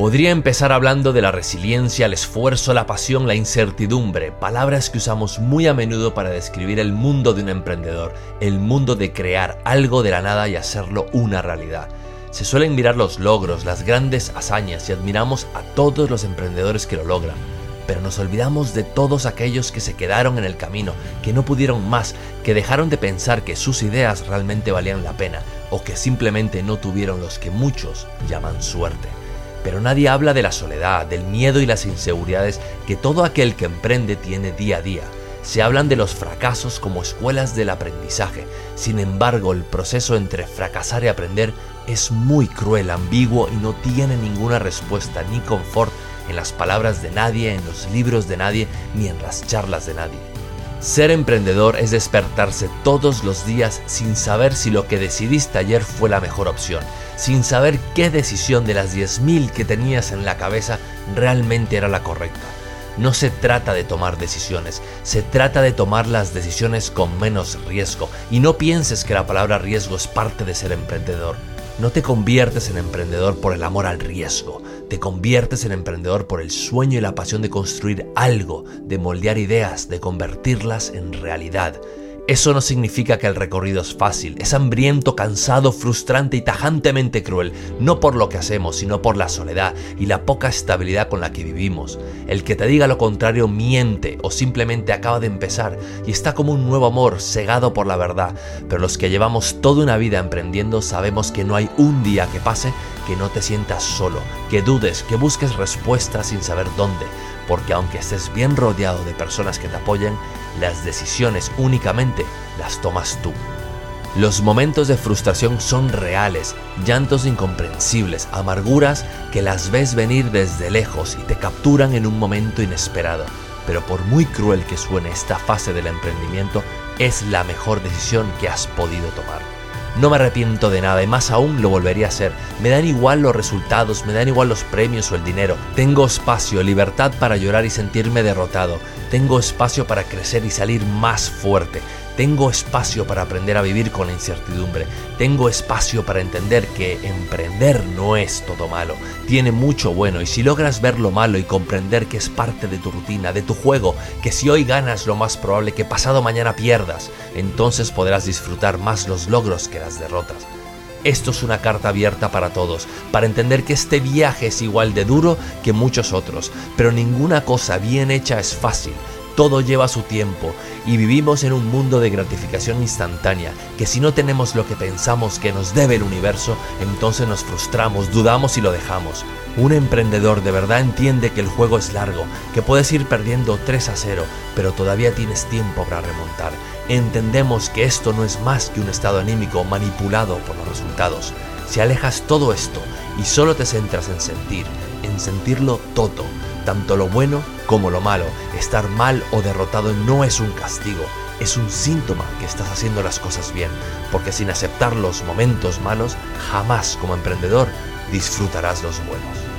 Podría empezar hablando de la resiliencia, el esfuerzo, la pasión, la incertidumbre, palabras que usamos muy a menudo para describir el mundo de un emprendedor, el mundo de crear algo de la nada y hacerlo una realidad. Se suelen mirar los logros, las grandes hazañas y admiramos a todos los emprendedores que lo logran, pero nos olvidamos de todos aquellos que se quedaron en el camino, que no pudieron más, que dejaron de pensar que sus ideas realmente valían la pena o que simplemente no tuvieron los que muchos llaman suerte. Pero nadie habla de la soledad, del miedo y las inseguridades que todo aquel que emprende tiene día a día. Se hablan de los fracasos como escuelas del aprendizaje. Sin embargo, el proceso entre fracasar y aprender es muy cruel, ambiguo y no tiene ninguna respuesta ni confort en las palabras de nadie, en los libros de nadie, ni en las charlas de nadie. Ser emprendedor es despertarse todos los días sin saber si lo que decidiste ayer fue la mejor opción, sin saber qué decisión de las 10.000 que tenías en la cabeza realmente era la correcta. No se trata de tomar decisiones, se trata de tomar las decisiones con menos riesgo. Y no pienses que la palabra riesgo es parte de ser emprendedor. No te conviertes en emprendedor por el amor al riesgo, te conviertes en emprendedor por el sueño y la pasión de construir algo, de moldear ideas, de convertirlas en realidad. Eso no significa que el recorrido es fácil, es hambriento, cansado, frustrante y tajantemente cruel, no por lo que hacemos, sino por la soledad y la poca estabilidad con la que vivimos. El que te diga lo contrario miente o simplemente acaba de empezar y está como un nuevo amor cegado por la verdad, pero los que llevamos toda una vida emprendiendo sabemos que no hay un día que pase que no te sientas solo, que dudes, que busques respuestas sin saber dónde, porque aunque estés bien rodeado de personas que te apoyen, las decisiones únicamente las tomas tú. Los momentos de frustración son reales, llantos incomprensibles, amarguras que las ves venir desde lejos y te capturan en un momento inesperado. Pero por muy cruel que suene esta fase del emprendimiento, es la mejor decisión que has podido tomar. No me arrepiento de nada y más aún lo volvería a hacer. Me dan igual los resultados, me dan igual los premios o el dinero. Tengo espacio, libertad para llorar y sentirme derrotado. Tengo espacio para crecer y salir más fuerte. Tengo espacio para aprender a vivir con la incertidumbre. Tengo espacio para entender que emprender no es todo malo. Tiene mucho bueno y si logras ver lo malo y comprender que es parte de tu rutina, de tu juego, que si hoy ganas lo más probable que pasado mañana pierdas, entonces podrás disfrutar más los logros que las derrotas. Esto es una carta abierta para todos, para entender que este viaje es igual de duro que muchos otros, pero ninguna cosa bien hecha es fácil. Todo lleva su tiempo y vivimos en un mundo de gratificación instantánea, que si no tenemos lo que pensamos que nos debe el universo, entonces nos frustramos, dudamos y lo dejamos. Un emprendedor de verdad entiende que el juego es largo, que puedes ir perdiendo 3 a 0, pero todavía tienes tiempo para remontar. Entendemos que esto no es más que un estado anímico manipulado por los resultados. Si alejas todo esto y solo te centras en sentir, en sentirlo todo, tanto lo bueno como lo malo, estar mal o derrotado no es un castigo, es un síntoma que estás haciendo las cosas bien, porque sin aceptar los momentos malos, jamás como emprendedor disfrutarás los buenos.